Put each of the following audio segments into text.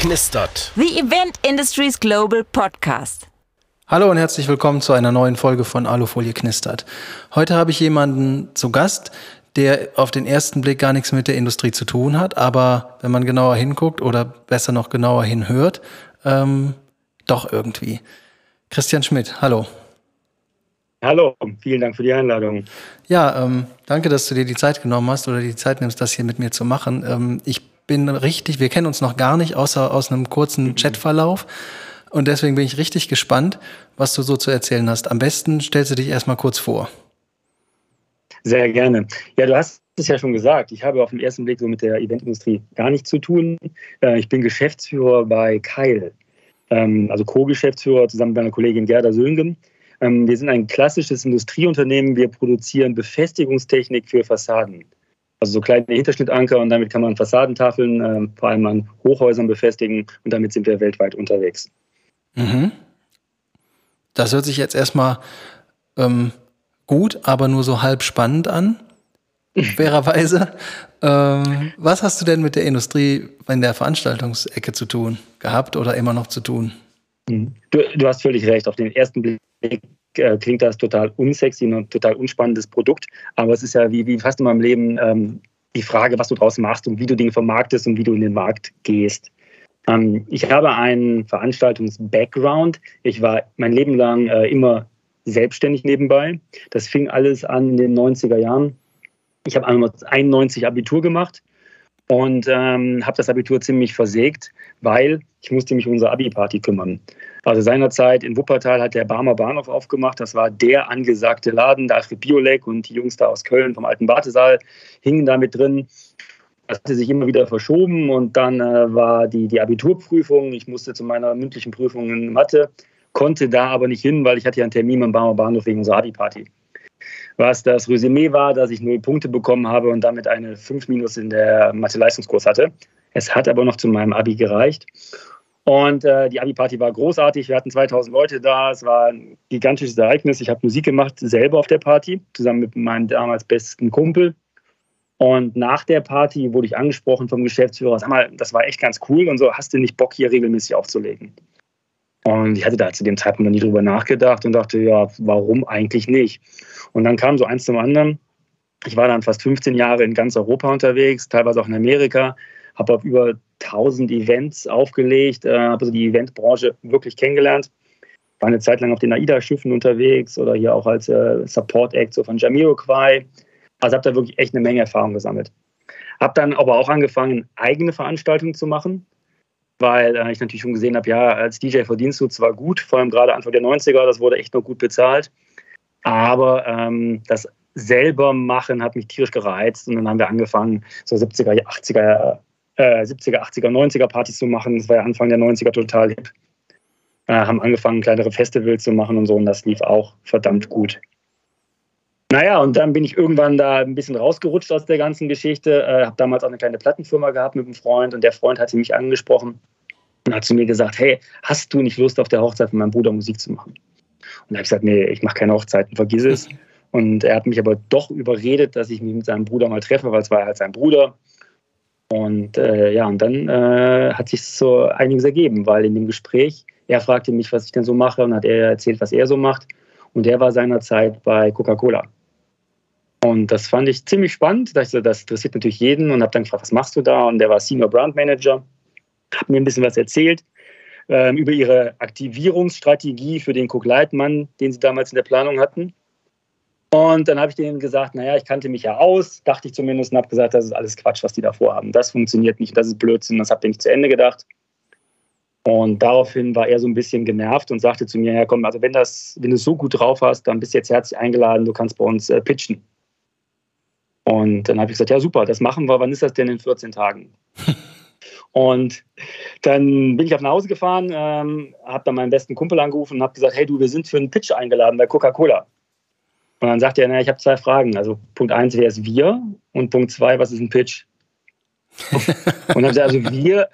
knistert. The Event Industries Global Podcast. Hallo und herzlich willkommen zu einer neuen Folge von Alufolie knistert. Heute habe ich jemanden zu Gast, der auf den ersten Blick gar nichts mit der Industrie zu tun hat, aber wenn man genauer hinguckt oder besser noch genauer hinhört, ähm, doch irgendwie. Christian Schmidt, hallo. Hallo, vielen Dank für die Einladung. Ja, ähm, danke, dass du dir die Zeit genommen hast oder die Zeit nimmst, das hier mit mir zu machen. Ähm, ich bin richtig, wir kennen uns noch gar nicht, außer aus einem kurzen mhm. Chatverlauf. Und deswegen bin ich richtig gespannt, was du so zu erzählen hast. Am besten stellst du dich erstmal kurz vor. Sehr gerne. Ja, du hast es ja schon gesagt. Ich habe auf den ersten Blick so mit der Eventindustrie gar nichts zu tun. Äh, ich bin Geschäftsführer bei Keil, ähm, also Co-Geschäftsführer zusammen mit meiner Kollegin Gerda Söngen. Ähm, wir sind ein klassisches Industrieunternehmen. Wir produzieren Befestigungstechnik für Fassaden also so kleine Hinterschnittanker und damit kann man Fassadentafeln äh, vor allem an Hochhäusern befestigen und damit sind wir weltweit unterwegs. Mhm. Das hört sich jetzt erstmal ähm, gut, aber nur so halb spannend an, fairerweise. ähm, was hast du denn mit der Industrie in der Veranstaltungsecke zu tun gehabt oder immer noch zu tun? Mhm. Du, du hast völlig recht. Auf den ersten Blick äh, klingt das total unsexy und ein total unspannendes Produkt. Aber es ist ja wie, wie fast immer im Leben ähm, die Frage, was du draus machst und wie du Dinge vermarktest und wie du in den Markt gehst. Ähm, ich habe einen Veranstaltungs-Background. Ich war mein Leben lang äh, immer selbstständig nebenbei. Das fing alles an in den 90er Jahren. Ich habe 91 Abitur gemacht und ähm, habe das Abitur ziemlich versägt, weil ich musste mich um unsere Abi-Party kümmern. Also seinerzeit in Wuppertal hat der Barmer Bahnhof aufgemacht. Das war der angesagte Laden. Da Alfred Biolek und die Jungs da aus Köln vom alten Wartesaal hingen da mit drin. Das hatte sich immer wieder verschoben und dann äh, war die, die Abiturprüfung. Ich musste zu meiner mündlichen Prüfung in Mathe, konnte da aber nicht hin, weil ich hatte ja einen Termin am Barmer Bahnhof wegen unserer Abi-Party was das Resümee war, dass ich null Punkte bekommen habe und damit eine 5 minus in der Mathe-Leistungskurs hatte. Es hat aber noch zu meinem Abi gereicht. Und äh, die Abi-Party war großartig. Wir hatten 2000 Leute da. Es war ein gigantisches Ereignis. Ich habe Musik gemacht, selber auf der Party, zusammen mit meinem damals besten Kumpel. Und nach der Party wurde ich angesprochen vom Geschäftsführer: Sag mal, das war echt ganz cool und so. Hast du nicht Bock, hier regelmäßig aufzulegen? Und ich hatte da zu dem Zeitpunkt noch nie drüber nachgedacht und dachte, ja, warum eigentlich nicht? Und dann kam so eins zum anderen. Ich war dann fast 15 Jahre in ganz Europa unterwegs, teilweise auch in Amerika, habe auf über 1000 Events aufgelegt, äh, habe also die Eventbranche wirklich kennengelernt. War eine Zeit lang auf den AIDA-Schiffen unterwegs oder hier auch als äh, Support-Act so von Jamiroquai. Also habe da wirklich echt eine Menge Erfahrung gesammelt. Habe dann aber auch angefangen, eigene Veranstaltungen zu machen weil äh, ich natürlich schon gesehen habe, ja, als DJ verdienst du zwar gut, vor allem gerade Anfang der 90er, das wurde echt noch gut bezahlt, aber ähm, das selber machen hat mich tierisch gereizt und dann haben wir angefangen, so 70er, 80er, äh, 70er, 80er, 90er Partys zu machen. Das war ja Anfang der 90er total hip. Äh, haben angefangen, kleinere Festivals zu machen und so und das lief auch verdammt gut. Naja, und dann bin ich irgendwann da ein bisschen rausgerutscht aus der ganzen Geschichte. Äh, habe damals auch eine kleine Plattenfirma gehabt mit einem Freund und der Freund hatte mich angesprochen und hat zu mir gesagt, hey, hast du nicht Lust auf der Hochzeit von meinem Bruder Musik zu machen? Und da habe ich gesagt, nee, ich mache keine Hochzeiten, vergiss es. Und er hat mich aber doch überredet, dass ich mich mit seinem Bruder mal treffe, weil es war halt sein Bruder. Und äh, ja, und dann äh, hat sich so einiges ergeben, weil in dem Gespräch, er fragte mich, was ich denn so mache und hat er erzählt, was er so macht. Und er war seinerzeit bei Coca-Cola. Und das fand ich ziemlich spannend. Das, das interessiert natürlich jeden und habe dann gefragt, was machst du da? Und der war Senior Brand Manager, hat mir ein bisschen was erzählt ähm, über ihre Aktivierungsstrategie für den Cook Leitmann, den sie damals in der Planung hatten. Und dann habe ich denen gesagt, naja, ich kannte mich ja aus, dachte ich zumindest, und habe gesagt, das ist alles Quatsch, was die da vorhaben. Das funktioniert nicht, das ist Blödsinn, das habt ihr nicht zu Ende gedacht. Und daraufhin war er so ein bisschen genervt und sagte zu mir, ja komm, also wenn, das, wenn du es so gut drauf hast, dann bist du jetzt herzlich eingeladen, du kannst bei uns äh, pitchen. Und dann habe ich gesagt, ja super, das machen wir. Wann ist das denn in 14 Tagen? und dann bin ich auf nach Hause gefahren, ähm, habe dann meinen besten Kumpel angerufen und habe gesagt, hey du, wir sind für einen Pitch eingeladen bei Coca-Cola. Und dann sagt er, na, ich habe zwei Fragen. Also Punkt eins, wer ist wir? Und Punkt zwei, was ist ein Pitch? und dann ich gesagt, also wir,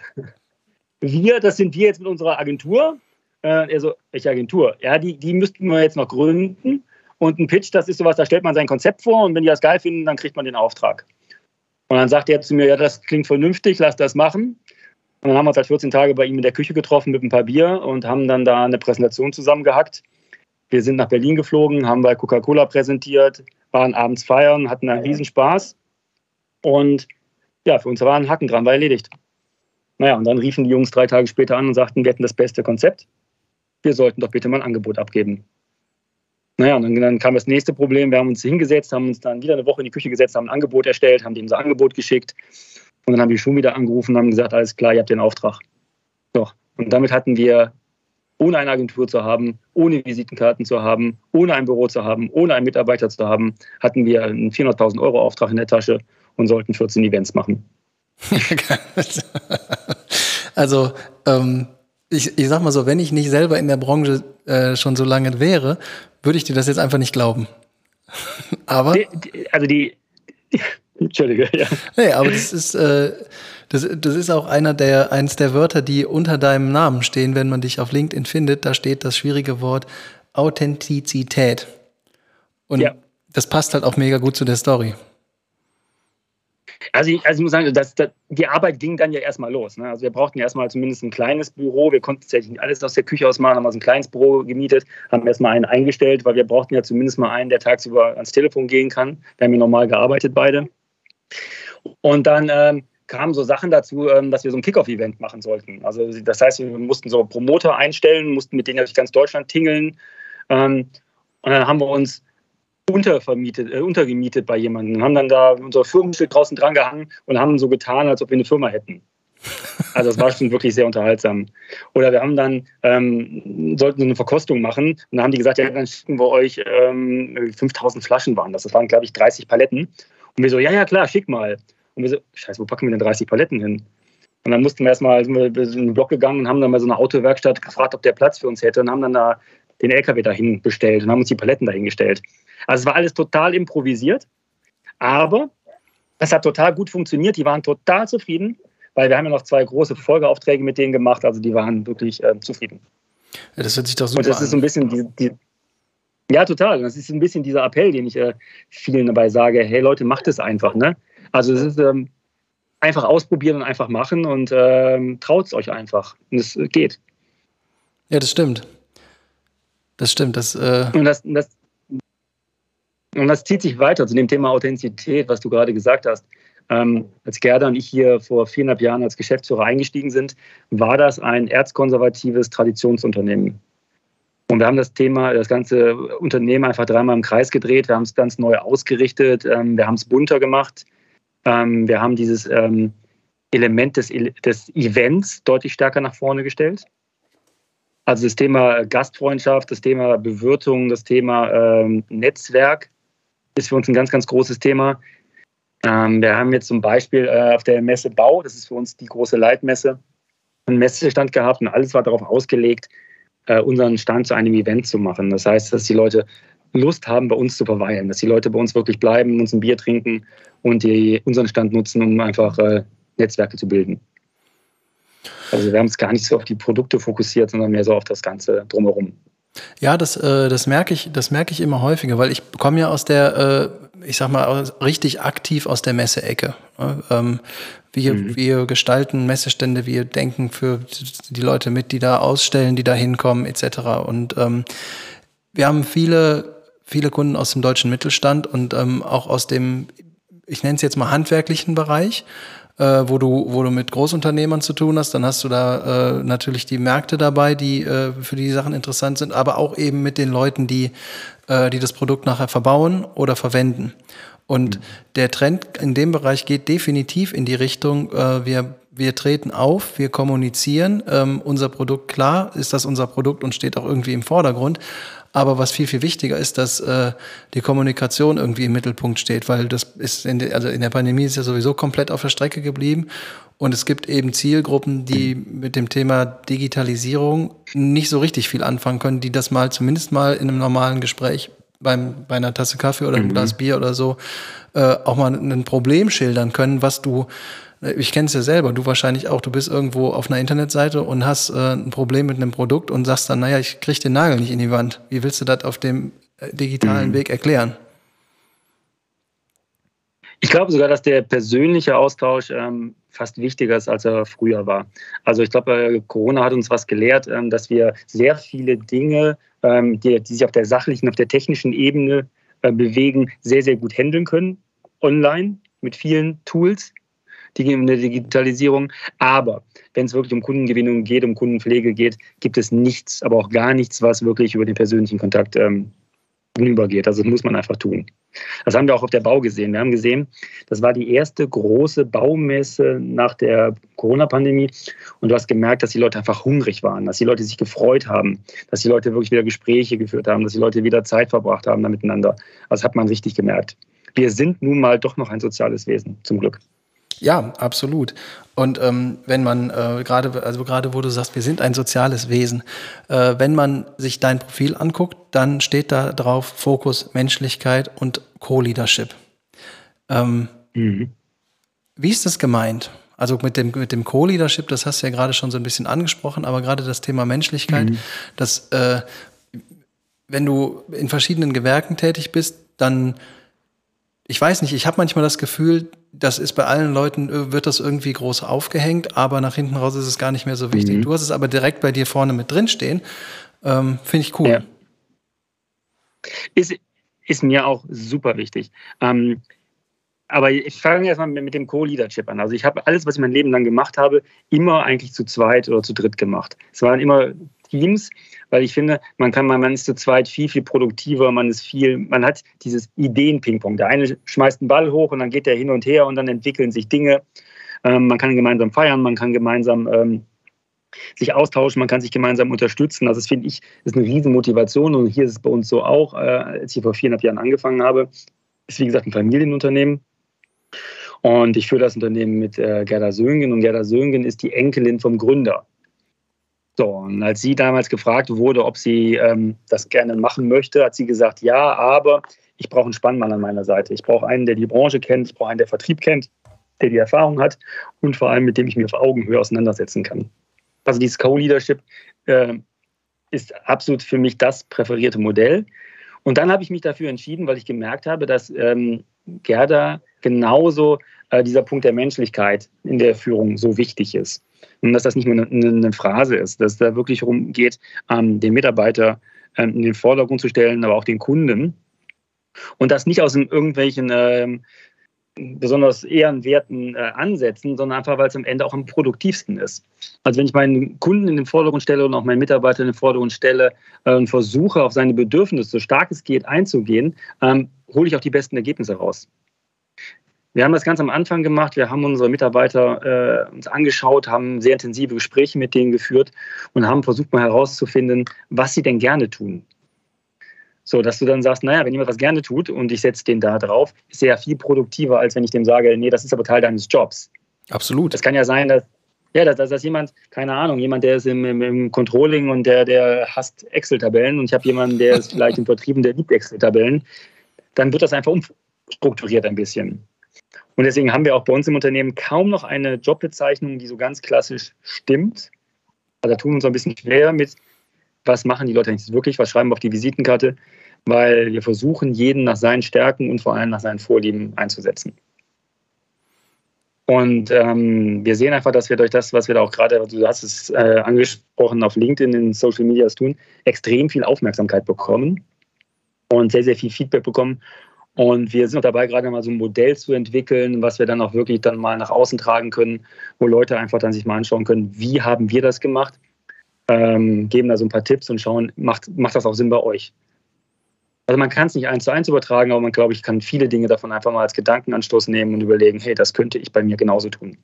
wir, das sind wir jetzt mit unserer Agentur. Äh, er so, welche Agentur? Ja, die, die müssten wir jetzt noch gründen. Und ein Pitch, das ist sowas, da stellt man sein Konzept vor und wenn die das geil finden, dann kriegt man den Auftrag. Und dann sagt er zu mir, ja, das klingt vernünftig, lass das machen. Und dann haben wir uns halt 14 Tage bei ihm in der Küche getroffen mit ein paar Bier und haben dann da eine Präsentation zusammengehackt. Wir sind nach Berlin geflogen, haben bei Coca-Cola präsentiert, waren abends feiern, hatten einen Riesenspaß. Und ja, für uns war ein Haken dran, war erledigt. Naja, und dann riefen die Jungs drei Tage später an und sagten, wir hätten das beste Konzept. Wir sollten doch bitte mal ein Angebot abgeben. Naja, und dann, dann, kam das nächste Problem. Wir haben uns hingesetzt, haben uns dann wieder eine Woche in die Küche gesetzt, haben ein Angebot erstellt, haben dem unser Angebot geschickt. Und dann haben die schon wieder angerufen und haben gesagt, alles klar, ihr habt den Auftrag. So. Und damit hatten wir, ohne eine Agentur zu haben, ohne Visitenkarten zu haben, ohne ein Büro zu haben, ohne einen Mitarbeiter zu haben, hatten wir einen 400.000 Euro Auftrag in der Tasche und sollten 14 Events machen. also, ähm, ich, ich sag mal so, wenn ich nicht selber in der Branche äh, schon so lange wäre, würde ich dir das jetzt einfach nicht glauben. aber. Die, die, also die, die, Entschuldige, ja. Nee, aber das ist, äh, das, das ist auch einer der, eins der Wörter, die unter deinem Namen stehen, wenn man dich auf LinkedIn findet. Da steht das schwierige Wort Authentizität. Und ja. das passt halt auch mega gut zu der Story. Also ich, also ich muss sagen, das, das, die Arbeit ging dann ja erstmal los. Ne? Also wir brauchten ja erstmal zumindest ein kleines Büro. Wir konnten tatsächlich nicht alles aus der Küche aus machen, haben also ein kleines Büro gemietet, haben erstmal einen eingestellt, weil wir brauchten ja zumindest mal einen, der tagsüber ans Telefon gehen kann. Wir haben ja normal gearbeitet beide. Und dann ähm, kamen so Sachen dazu, ähm, dass wir so ein Kickoff-Event machen sollten. Also das heißt, wir mussten so Promoter einstellen, mussten mit denen durch ganz Deutschland tingeln. Ähm, und dann haben wir uns untervermietet, äh, untergemietet bei jemandem und haben dann da unser Firmenschild draußen dran gehangen und haben so getan, als ob wir eine Firma hätten. Also das war schon wirklich sehr unterhaltsam. Oder wir haben dann, ähm, sollten eine Verkostung machen und dann haben die gesagt, ja, dann schicken wir euch ähm, 5000 Flaschen waren das. Das waren, glaube ich, 30 Paletten. Und wir so, ja, ja, klar, schick mal. Und wir so, scheiße, wo packen wir denn 30 Paletten hin? Und dann mussten wir erstmal, sind wir in den Block gegangen und haben dann bei so einer Autowerkstatt gefragt, ob der Platz für uns hätte und haben dann da den LKW dahin bestellt und haben uns die Paletten dahingestellt. Also es war alles total improvisiert, aber es hat total gut funktioniert. Die waren total zufrieden, weil wir haben ja noch zwei große Folgeaufträge mit denen gemacht. Also die waren wirklich äh, zufrieden. Ja, das hört sich doch super Und das ist so ein bisschen die, die ja, total. Das ist ein bisschen dieser Appell, den ich äh, vielen dabei sage: Hey Leute, macht es einfach. Ne? Also es ist ähm, einfach ausprobieren und einfach machen und ähm, traut es euch einfach. Und es äh, geht. Ja, das stimmt. Das stimmt. Das, äh und das, das, und das zieht sich weiter zu dem Thema Authentizität, was du gerade gesagt hast. Ähm, als Gerda und ich hier vor viereinhalb Jahren als Geschäftsführer eingestiegen sind, war das ein erzkonservatives Traditionsunternehmen. Und wir haben das Thema, das ganze Unternehmen einfach dreimal im Kreis gedreht. Wir haben es ganz neu ausgerichtet. Ähm, wir haben es bunter gemacht. Ähm, wir haben dieses ähm, Element des, des Events deutlich stärker nach vorne gestellt. Also das Thema Gastfreundschaft, das Thema Bewirtung, das Thema ähm, Netzwerk ist für uns ein ganz, ganz großes Thema. Ähm, wir haben jetzt zum Beispiel äh, auf der Messe Bau, das ist für uns die große Leitmesse, einen Messestand gehabt und alles war darauf ausgelegt, äh, unseren Stand zu einem Event zu machen. Das heißt, dass die Leute Lust haben, bei uns zu verweilen, dass die Leute bei uns wirklich bleiben, uns ein Bier trinken und die, unseren Stand nutzen, um einfach äh, Netzwerke zu bilden. Also wir haben es gar nicht so auf die Produkte fokussiert, sondern mehr so auf das Ganze drumherum. Ja, das, äh, das merke ich, das merke ich immer häufiger, weil ich komme ja aus der, äh, ich sag mal, richtig aktiv aus der Messeecke. Ne? Ähm, wir, mhm. wir gestalten Messestände, wir denken für die Leute mit, die da ausstellen, die da hinkommen, etc. Und ähm, wir haben viele, viele Kunden aus dem deutschen Mittelstand und ähm, auch aus dem, ich nenne es jetzt mal handwerklichen Bereich äh, wo du, wo du mit Großunternehmern zu tun hast, dann hast du da äh, natürlich die Märkte dabei, die äh, für die Sachen interessant sind, aber auch eben mit den Leuten, die, äh, die das Produkt nachher verbauen oder verwenden. Und mhm. der Trend in dem Bereich geht definitiv in die Richtung, äh, wir, wir treten auf, wir kommunizieren, ähm, unser Produkt, klar ist das unser Produkt und steht auch irgendwie im Vordergrund, aber was viel, viel wichtiger ist, dass äh, die Kommunikation irgendwie im Mittelpunkt steht, weil das ist in der, also in der Pandemie ist ja sowieso komplett auf der Strecke geblieben. Und es gibt eben Zielgruppen, die mit dem Thema Digitalisierung nicht so richtig viel anfangen können, die das mal zumindest mal in einem normalen Gespräch beim, bei einer Tasse Kaffee oder einem mhm. Glas Bier oder so äh, auch mal ein Problem schildern können, was du ich kenne es ja selber, du wahrscheinlich auch. Du bist irgendwo auf einer Internetseite und hast äh, ein Problem mit einem Produkt und sagst dann, naja, ich kriege den Nagel nicht in die Wand. Wie willst du das auf dem äh, digitalen mhm. Weg erklären? Ich glaube sogar, dass der persönliche Austausch ähm, fast wichtiger ist, als er früher war. Also ich glaube, äh, Corona hat uns was gelehrt, ähm, dass wir sehr viele Dinge, ähm, die, die, sich auf der sachlichen, auf der technischen Ebene äh, bewegen, sehr, sehr gut handeln können, online mit vielen Tools, die in der Digitalisierung. Aber wenn es wirklich um Kundengewinnung geht, um Kundenpflege geht, gibt es nichts, aber auch gar nichts, was wirklich über den persönlichen Kontakt ähm, hinübergeht. Also das muss man einfach tun. Das haben wir auch auf der Bau gesehen. Wir haben gesehen, das war die erste große Baumesse nach der Corona-Pandemie. Und du hast gemerkt, dass die Leute einfach hungrig waren, dass die Leute sich gefreut haben, dass die Leute wirklich wieder Gespräche geführt haben, dass die Leute wieder Zeit verbracht haben da miteinander. Das hat man richtig gemerkt. Wir sind nun mal doch noch ein soziales Wesen, zum Glück. Ja, absolut. Und ähm, wenn man äh, gerade, also gerade wo du sagst, wir sind ein soziales Wesen, äh, wenn man sich dein Profil anguckt, dann steht da drauf Fokus Menschlichkeit und Co-Leadership. Ähm, mhm. Wie ist das gemeint? Also mit dem, mit dem Co-Leadership, das hast du ja gerade schon so ein bisschen angesprochen, aber gerade das Thema Menschlichkeit, mhm. dass äh, wenn du in verschiedenen Gewerken tätig bist, dann ich weiß nicht, ich habe manchmal das Gefühl, das ist bei allen Leuten, äh, wird das irgendwie groß aufgehängt, aber nach hinten raus ist es gar nicht mehr so wichtig. Mhm. Du hast es aber direkt bei dir vorne mit drin stehen. Ähm, Finde ich cool. Ja. Ist, ist mir auch super wichtig. Ähm, aber ich fange erstmal mit dem Co-Leadership an. Also ich habe alles, was ich mein Leben lang gemacht habe, immer eigentlich zu zweit oder zu dritt gemacht. Es waren immer Teams, weil ich finde, man kann, man ist zu zweit viel, viel produktiver, man ist viel, man hat dieses Ideen-Ping-Pong. Der eine schmeißt einen Ball hoch und dann geht der hin und her und dann entwickeln sich Dinge. Ähm, man kann gemeinsam feiern, man kann gemeinsam ähm, sich austauschen, man kann sich gemeinsam unterstützen. Also das finde ich, ist eine Riesenmotivation und hier ist es bei uns so auch, äh, als ich vor viereinhalb Jahren angefangen habe, ist wie gesagt ein Familienunternehmen. Und ich führe das Unternehmen mit äh, Gerda Söngen und Gerda Söngen ist die Enkelin vom Gründer. So, und als sie damals gefragt wurde, ob sie ähm, das gerne machen möchte, hat sie gesagt, ja, aber ich brauche einen Spannmann an meiner Seite. Ich brauche einen, der die Branche kennt, ich brauche einen, der Vertrieb kennt, der die Erfahrung hat und vor allem mit dem ich mich auf Augenhöhe auseinandersetzen kann. Also dieses Co-Leadership äh, ist absolut für mich das präferierte Modell. Und dann habe ich mich dafür entschieden, weil ich gemerkt habe, dass ähm, Gerda genauso äh, dieser Punkt der Menschlichkeit in der Führung so wichtig ist. Und dass das nicht nur eine, eine Phrase ist, dass es da wirklich darum geht, ähm, den Mitarbeiter ähm, in den Vordergrund zu stellen, aber auch den Kunden. Und das nicht aus irgendwelchen ähm, besonders ehrenwerten äh, Ansätzen, sondern einfach, weil es am Ende auch am produktivsten ist. Also wenn ich meinen Kunden in den Vordergrund stelle und auch meinen Mitarbeiter in den Vordergrund stelle äh, und versuche, auf seine Bedürfnisse so stark es geht einzugehen, ähm, hole ich auch die besten Ergebnisse raus. Wir haben das ganz am Anfang gemacht. Wir haben unsere Mitarbeiter äh, uns angeschaut, haben sehr intensive Gespräche mit denen geführt und haben versucht mal herauszufinden, was sie denn gerne tun. So, dass du dann sagst, naja, wenn jemand was gerne tut und ich setze den da drauf, ist er ja viel produktiver, als wenn ich dem sage, nee, das ist aber Teil deines Jobs. Absolut. Das kann ja sein, dass, ja, dass, dass, dass jemand, keine Ahnung, jemand, der ist im, im, im Controlling und der, der hasst Excel-Tabellen und ich habe jemanden, der ist vielleicht im Vertrieb und der liebt Excel-Tabellen, dann wird das einfach umstrukturiert ein bisschen. Und deswegen haben wir auch bei uns im Unternehmen kaum noch eine Jobbezeichnung, die so ganz klassisch stimmt. Also da tun wir uns ein bisschen schwer mit, was machen die Leute eigentlich wirklich, was schreiben wir auf die Visitenkarte, weil wir versuchen, jeden nach seinen Stärken und vor allem nach seinen Vorlieben einzusetzen. Und ähm, wir sehen einfach, dass wir durch das, was wir da auch gerade, du hast es äh, angesprochen, auf LinkedIn, in Social Media tun, extrem viel Aufmerksamkeit bekommen und sehr, sehr viel Feedback bekommen und wir sind auch dabei, gerade mal so ein Modell zu entwickeln, was wir dann auch wirklich dann mal nach außen tragen können, wo Leute einfach dann sich mal anschauen können, wie haben wir das gemacht, ähm, geben da so ein paar Tipps und schauen, macht, macht das auch Sinn bei euch? Also man kann es nicht eins zu eins übertragen, aber man, glaube ich, kann viele Dinge davon einfach mal als Gedankenanstoß nehmen und überlegen, hey, das könnte ich bei mir genauso tun.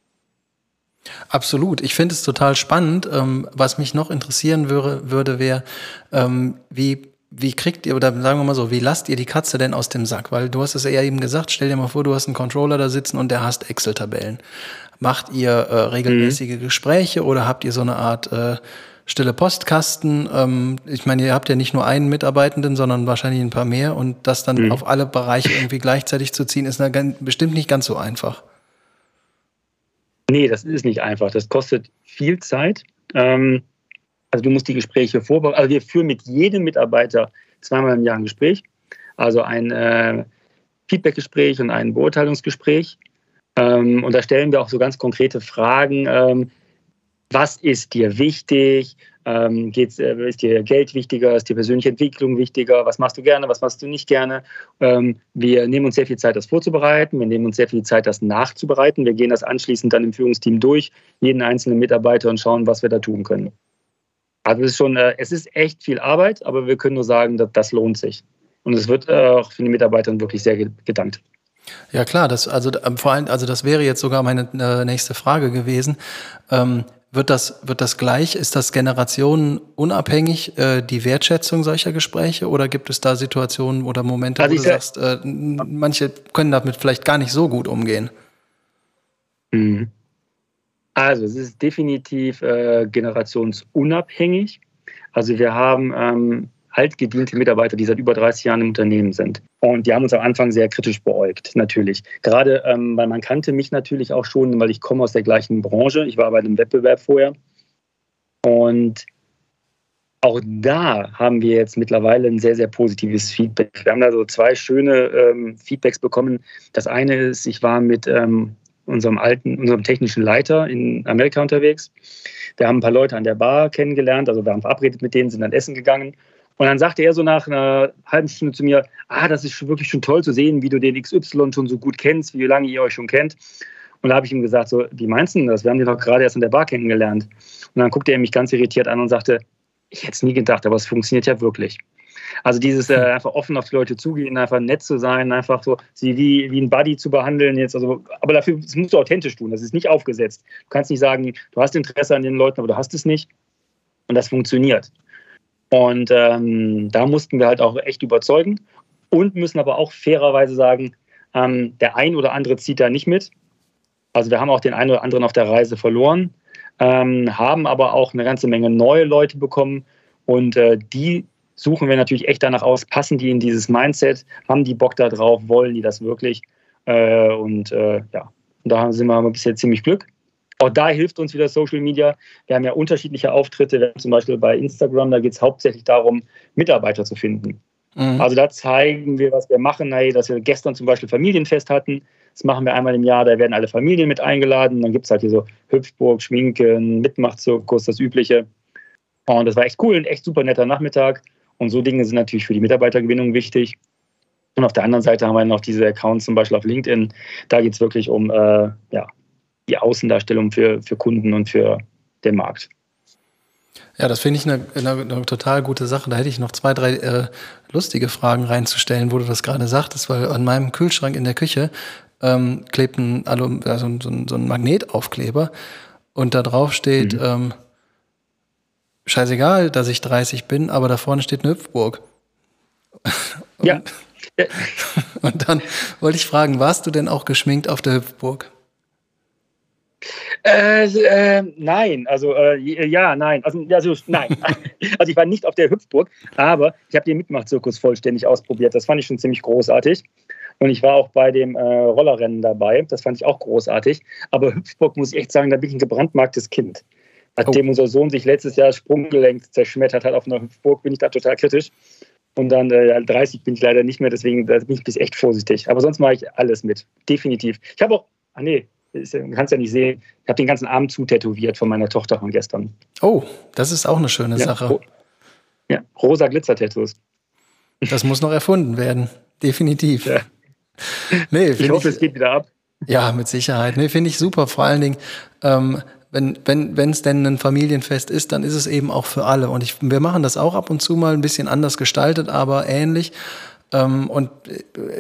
Absolut. Ich finde es total spannend. Ähm, was mich noch interessieren würde, würde wäre, ähm, wie wie kriegt ihr, oder sagen wir mal so, wie lasst ihr die Katze denn aus dem Sack? Weil du hast es ja eben gesagt, stell dir mal vor, du hast einen Controller da sitzen und der hasst Excel-Tabellen. Macht ihr äh, regelmäßige mhm. Gespräche oder habt ihr so eine Art äh, stille Postkasten? Ähm, ich meine, ihr habt ja nicht nur einen Mitarbeitenden, sondern wahrscheinlich ein paar mehr und das dann mhm. auf alle Bereiche irgendwie gleichzeitig zu ziehen, ist eine, bestimmt nicht ganz so einfach. Nee, das ist nicht einfach. Das kostet viel Zeit. Ähm also du musst die Gespräche vorbereiten. Also wir führen mit jedem Mitarbeiter zweimal im Jahr ein Gespräch. Also ein, äh, Feedbackgespräch und ein Beurteilungsgespräch. Ähm, und da stellen wir auch so ganz konkrete Fragen. Ähm, was ist dir wichtig? Ähm, geht's, äh, ist dir Geld wichtiger? Ist dir persönliche Entwicklung wichtiger? Was machst du gerne? Was machst du nicht gerne? Ähm, wir nehmen uns sehr viel Zeit, das vorzubereiten. Wir nehmen uns sehr viel Zeit, das nachzubereiten. Wir gehen das anschließend dann im Führungsteam durch, jeden einzelnen Mitarbeiter und schauen, was wir da tun können. Also es ist schon, äh, es ist echt viel Arbeit, aber wir können nur sagen, dass das lohnt sich. Und es wird äh, auch für die Mitarbeiter wirklich sehr gedankt. Ja klar, das also ähm, vor allem, also das wäre jetzt sogar meine äh, nächste Frage gewesen. Ähm, wird das, wird das gleich? Ist das generationenunabhängig, äh, die Wertschätzung solcher Gespräche? Oder gibt es da Situationen oder Momente, also wo du sagst, äh, manche können damit vielleicht gar nicht so gut umgehen? Mhm. Also es ist definitiv äh, generationsunabhängig. Also wir haben ähm, altgediente Mitarbeiter, die seit über 30 Jahren im Unternehmen sind. Und die haben uns am Anfang sehr kritisch beäugt, natürlich. Gerade, ähm, weil man kannte mich natürlich auch schon, weil ich komme aus der gleichen Branche. Ich war bei einem Wettbewerb vorher. Und auch da haben wir jetzt mittlerweile ein sehr, sehr positives Feedback. Wir haben da so zwei schöne ähm, Feedbacks bekommen. Das eine ist, ich war mit ähm, unserem alten, unserem technischen Leiter in Amerika unterwegs. Wir haben ein paar Leute an der Bar kennengelernt, also wir haben verabredet mit denen, sind dann essen gegangen und dann sagte er so nach einer halben Stunde zu mir, ah, das ist wirklich schon toll zu sehen, wie du den XY schon so gut kennst, wie lange ihr euch schon kennt. Und da habe ich ihm gesagt, so, wie meinst du das? Wir haben den doch gerade erst in der Bar kennengelernt. Und dann guckte er mich ganz irritiert an und sagte, ich hätte es nie gedacht, aber es funktioniert ja wirklich. Also dieses äh, hm. einfach offen auf die Leute zugehen, einfach nett zu sein, einfach so sie wie, wie ein Buddy zu behandeln jetzt. Also, aber dafür das musst du authentisch tun. Das ist nicht aufgesetzt. Du kannst nicht sagen, du hast Interesse an den Leuten, aber du hast es nicht. Und das funktioniert. Und ähm, da mussten wir halt auch echt überzeugen und müssen aber auch fairerweise sagen, ähm, der ein oder andere zieht da nicht mit. Also wir haben auch den einen oder anderen auf der Reise verloren, ähm, haben aber auch eine ganze Menge neue Leute bekommen und äh, die suchen wir natürlich echt danach aus, passen die in dieses Mindset, haben die Bock da drauf, wollen die das wirklich äh, und äh, ja, da sind wir haben bisher ziemlich Glück. Auch da hilft uns wieder Social Media. Wir haben ja unterschiedliche Auftritte, zum Beispiel bei Instagram, da geht es hauptsächlich darum, Mitarbeiter zu finden. Mhm. Also da zeigen wir, was wir machen. Hey, dass wir gestern zum Beispiel Familienfest hatten. Das machen wir einmal im Jahr, da werden alle Familien mit eingeladen. Dann gibt es halt hier so Hüpfburg, Schminken, Mitmachzirkus, das Übliche. Und das war echt cool, ein echt super netter Nachmittag. Und so Dinge sind natürlich für die Mitarbeitergewinnung wichtig. Und auf der anderen Seite haben wir noch diese Accounts zum Beispiel auf LinkedIn. Da geht es wirklich um äh, ja, die Außendarstellung für, für Kunden und für den Markt. Ja, das finde ich eine, eine, eine, total gute Sache. Da hätte ich noch zwei, drei äh, lustige Fragen reinzustellen, wo du das gerade sagtest, weil an meinem Kühlschrank in der Küche ähm, klebt ein, also, so, ein, so ein Magnetaufkleber und da drauf steht, mhm. ähm, scheißegal, dass ich 30 bin, aber da vorne steht eine Hüpfburg. Und, ja. und dann wollte ich fragen, warst du denn auch geschminkt auf der Hüpfburg? Äh, äh, nein, also äh, ja, nein, also, also nein. also ich war nicht auf der Hüpfburg, aber ich habe den Mitmachzirkus vollständig ausprobiert. Das fand ich schon ziemlich großartig. Und ich war auch bei dem äh, Rollerrennen dabei. Das fand ich auch großartig. Aber Hüpfburg muss ich echt sagen, da bin ich ein gebrandmarktes Kind. Nachdem oh. unser Sohn sich letztes Jahr Sprunggelenk zerschmettert hat auf einer Hüpfburg, bin ich da total kritisch. Und dann äh, 30 bin ich leider nicht mehr, deswegen da bin ich bis echt vorsichtig. Aber sonst mache ich alles mit. Definitiv. Ich habe auch, ah nee, du kannst ja nicht sehen, ich habe den ganzen Arm zutätowiert von meiner Tochter von gestern. Oh, das ist auch eine schöne ja, Sache. ja, rosa Glitzer-Tattoos. Das muss noch erfunden werden, definitiv. Ja. Nee, ich hoffe, ich, es geht wieder ab. Ja, mit Sicherheit. Nee, finde ich super. Vor allen Dingen, ähm, wenn wenn wenn es denn ein Familienfest ist, dann ist es eben auch für alle. Und ich, wir machen das auch ab und zu mal ein bisschen anders gestaltet, aber ähnlich. Ähm, und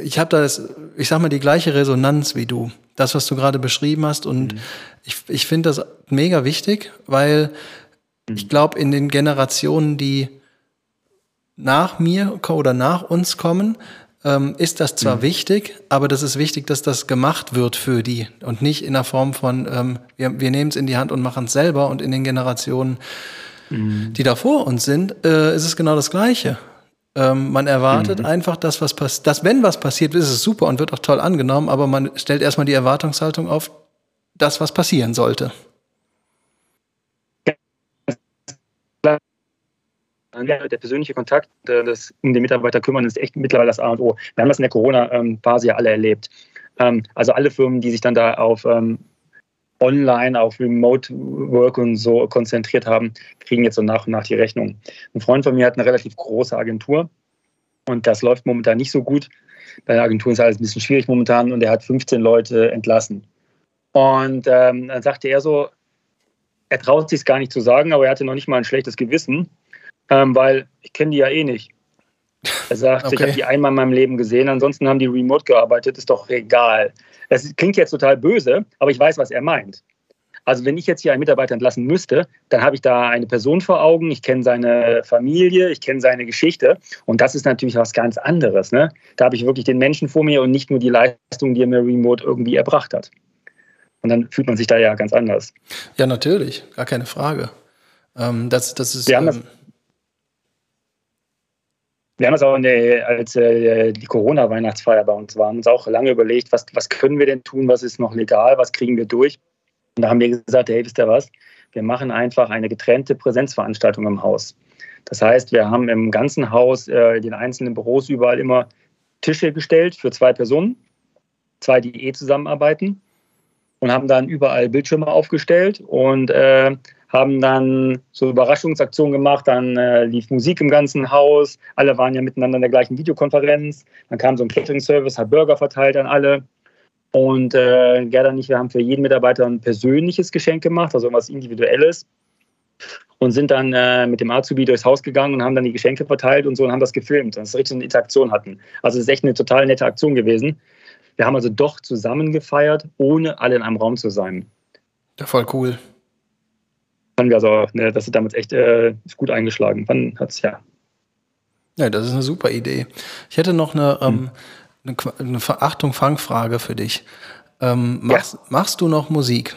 ich habe da, das, ich sag mal, die gleiche Resonanz wie du. Das, was du gerade beschrieben hast. Und mhm. ich, ich finde das mega wichtig, weil mhm. ich glaube, in den Generationen, die nach mir oder nach uns kommen, ähm, ist das zwar mhm. wichtig, aber das ist wichtig, dass das gemacht wird für die und nicht in der Form von, ähm, wir, wir nehmen es in die Hand und machen es selber und in den Generationen, mhm. die da vor uns sind, äh, ist es genau das Gleiche. Ähm, man erwartet mhm. einfach, dass was passiert, dass wenn was passiert, ist es super und wird auch toll angenommen, aber man stellt erstmal die Erwartungshaltung auf das, was passieren sollte. Der persönliche Kontakt, das um den Mitarbeiter kümmern, ist echt mittlerweile das A und O. Wir haben das in der Corona-Phase ja alle erlebt. Ähm, also alle Firmen, die sich dann da auf ähm, Online, auf Remote Work und so konzentriert haben, kriegen jetzt so nach und nach die Rechnung. Ein Freund von mir hat eine relativ große Agentur und das läuft momentan nicht so gut. Bei der Agentur ist alles ein bisschen schwierig momentan und er hat 15 Leute entlassen. Und ähm, dann sagte er so, er traut sich gar nicht zu sagen, aber er hatte noch nicht mal ein schlechtes Gewissen, ähm, weil ich kenne die ja eh nicht. Er sagt, okay. ich habe die einmal in meinem Leben gesehen, ansonsten haben die remote gearbeitet, ist doch egal. Das klingt jetzt total böse, aber ich weiß, was er meint. Also wenn ich jetzt hier einen Mitarbeiter entlassen müsste, dann habe ich da eine Person vor Augen, ich kenne seine Familie, ich kenne seine Geschichte und das ist natürlich was ganz anderes. Ne? Da habe ich wirklich den Menschen vor mir und nicht nur die Leistung, die er mir remote irgendwie erbracht hat. Und dann fühlt man sich da ja ganz anders. Ja, natürlich, gar keine Frage. Ähm, das, das ist. Wir haben das, ähm, wir haben das auch der, als äh, die Corona-Weihnachtsfeier bei uns war, uns auch lange überlegt, was, was können wir denn tun, was ist noch legal, was kriegen wir durch. Und da haben wir gesagt, hey, wisst ihr was? Wir machen einfach eine getrennte Präsenzveranstaltung im Haus. Das heißt, wir haben im ganzen Haus, äh, den einzelnen Büros überall immer Tische gestellt für zwei Personen, zwei, die eh zusammenarbeiten und haben dann überall Bildschirme aufgestellt und äh, haben dann so Überraschungsaktionen gemacht. Dann äh, lief Musik im ganzen Haus. Alle waren ja miteinander in der gleichen Videokonferenz. Dann kam so ein Catering-Service, hat Burger verteilt an alle. Und äh, Gerda und ich, wir haben für jeden Mitarbeiter ein persönliches Geschenk gemacht, also irgendwas Individuelles. Und sind dann äh, mit dem Azubi durchs Haus gegangen und haben dann die Geschenke verteilt und so und haben das gefilmt, dass wir richtig eine Interaktion hatten. Also es ist echt eine total nette Aktion gewesen. Wir haben also doch zusammen gefeiert, ohne alle in einem Raum zu sein. Ja, voll cool. Fanden wir also, ne, das ist damals echt äh, gut eingeschlagen. Wann hat es ja. Ja, das ist eine super Idee. Ich hätte noch eine, ähm, hm. eine, eine Verachtung Fangfrage für dich. Ähm, machst, ja. machst du noch Musik?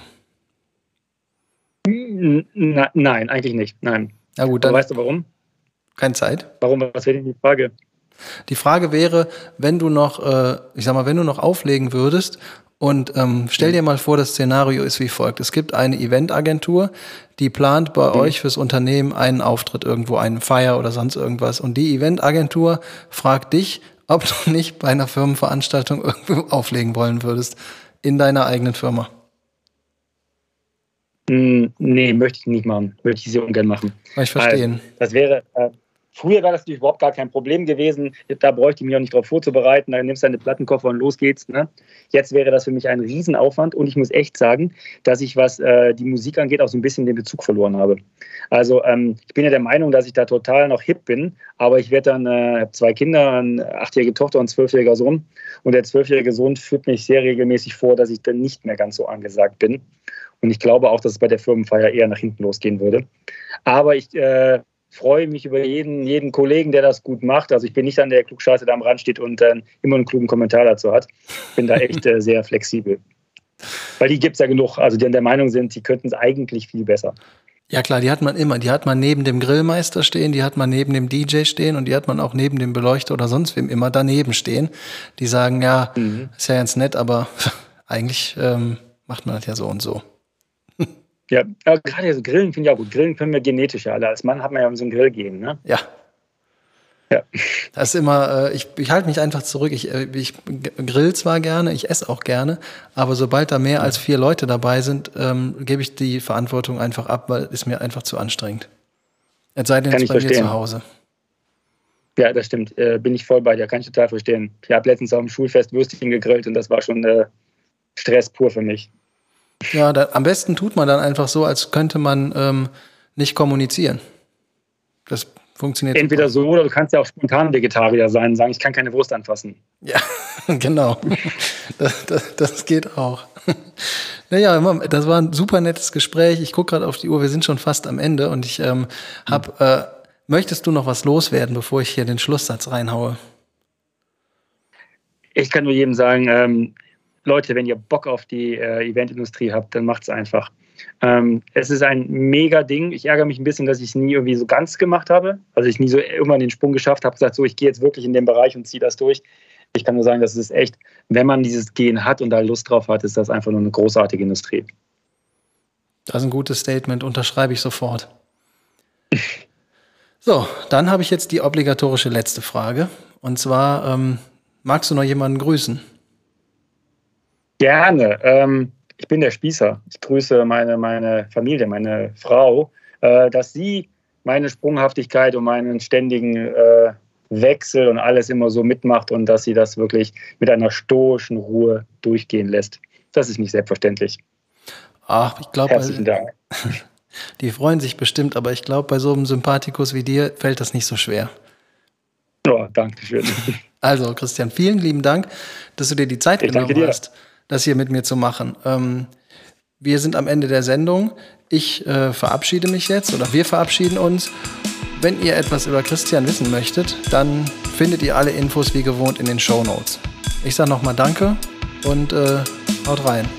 Na, nein, eigentlich nicht. Nein. Na gut, dann. Aber weißt du warum? Keine Zeit. Warum? Was wäre denn die Frage? Die Frage wäre, wenn du noch, äh, ich sag mal, wenn du noch auflegen würdest und ähm, stell dir mal vor, das Szenario ist wie folgt. Es gibt eine Eventagentur, die plant bei mhm. euch fürs Unternehmen einen Auftritt irgendwo, einen Feier oder sonst irgendwas. Und die Eventagentur fragt dich, ob du nicht bei einer Firmenveranstaltung irgendwo auflegen wollen würdest in deiner eigenen Firma. Hm, nee, möchte ich nicht machen. Möchte ich sehr ungern machen. Ich verstehe. Also, das wäre, äh, Früher war das natürlich überhaupt gar kein Problem gewesen. Da bräuchte ich mich auch nicht darauf vorzubereiten. Dann nimmst du deine Plattenkoffer und los geht's. Ne? Jetzt wäre das für mich ein Riesenaufwand. Und ich muss echt sagen, dass ich, was äh, die Musik angeht, auch so ein bisschen den Bezug verloren habe. Also ähm, ich bin ja der Meinung, dass ich da total noch hip bin. Aber ich werde dann, äh, habe zwei Kinder, eine achtjährige Tochter und einen zwölfjähriger Sohn. Und der zwölfjährige Sohn führt mich sehr regelmäßig vor, dass ich dann nicht mehr ganz so angesagt bin. Und ich glaube auch, dass es bei der Firmenfeier eher nach hinten losgehen würde. Aber ich äh, freue mich über jeden, jeden Kollegen, der das gut macht. Also ich bin nicht an der Klugscheiße, der am Rand steht und äh, immer einen klugen Kommentar dazu hat. Bin da echt äh, sehr flexibel. Weil die gibt es ja genug, also die an der Meinung sind, die könnten es eigentlich viel besser. Ja klar, die hat man immer. Die hat man neben dem Grillmeister stehen, die hat man neben dem DJ stehen und die hat man auch neben dem Beleuchter oder sonst wem immer daneben stehen. Die sagen, ja, mhm. ist ja ganz nett, aber eigentlich ähm, macht man das ja so und so. Ja, aber gerade so Grillen finde ich auch gut. Grillen können wir genetisch ja alle. Als Mann hat man ja so ein Grillgehen, ne? Ja. Ja. Das ist immer, äh, ich, ich halte mich einfach zurück. Ich, äh, ich grill zwar gerne, ich esse auch gerne, aber sobald da mehr als vier Leute dabei sind, ähm, gebe ich die Verantwortung einfach ab, weil es mir einfach zu anstrengend. Es sei denn, es bei verstehen. mir zu Hause. Ja, das stimmt. Äh, bin ich voll bei dir. Kann ich total verstehen. Ich habe letztens auf dem Schulfest Würstchen gegrillt und das war schon äh, Stress pur für mich. Ja, da, am besten tut man dann einfach so, als könnte man ähm, nicht kommunizieren. Das funktioniert. Entweder super. so oder du kannst ja auch spontan Vegetarier sein und sagen, ich kann keine Wurst anfassen. Ja, genau. das, das, das geht auch. Naja, das war ein super nettes Gespräch. Ich gucke gerade auf die Uhr, wir sind schon fast am Ende und ich ähm, hab, äh, möchtest du noch was loswerden, bevor ich hier den Schlusssatz reinhaue? Ich kann nur jedem sagen, ähm, Leute, wenn ihr Bock auf die äh, Eventindustrie habt, dann macht es einfach. Ähm, es ist ein mega Ding. Ich ärgere mich ein bisschen, dass ich es nie irgendwie so ganz gemacht habe. Also ich nie so irgendwann den Sprung geschafft habe, gesagt, so ich gehe jetzt wirklich in den Bereich und ziehe das durch. Ich kann nur sagen, das ist echt, wenn man dieses Gehen hat und da Lust drauf hat, ist das einfach nur eine großartige Industrie. Das ist ein gutes Statement, unterschreibe ich sofort. So, dann habe ich jetzt die obligatorische letzte Frage. Und zwar, ähm, magst du noch jemanden grüßen? Gerne. Ähm, ich bin der Spießer. Ich grüße meine, meine Familie, meine Frau, äh, dass sie meine Sprunghaftigkeit und meinen ständigen äh, Wechsel und alles immer so mitmacht und dass sie das wirklich mit einer stoischen Ruhe durchgehen lässt. Das ist nicht selbstverständlich. Ach, ich glaube, Herzlichen Dank. die freuen sich bestimmt, aber ich glaube, bei so einem Sympathikus wie dir fällt das nicht so schwer. Ja, danke schön. Also, Christian, vielen lieben Dank, dass du dir die Zeit Ich genommen dir. Das hier mit mir zu machen. Ähm, wir sind am Ende der Sendung. Ich äh, verabschiede mich jetzt oder wir verabschieden uns. Wenn ihr etwas über Christian wissen möchtet, dann findet ihr alle Infos wie gewohnt in den Show Notes. Ich sage nochmal Danke und äh, haut rein.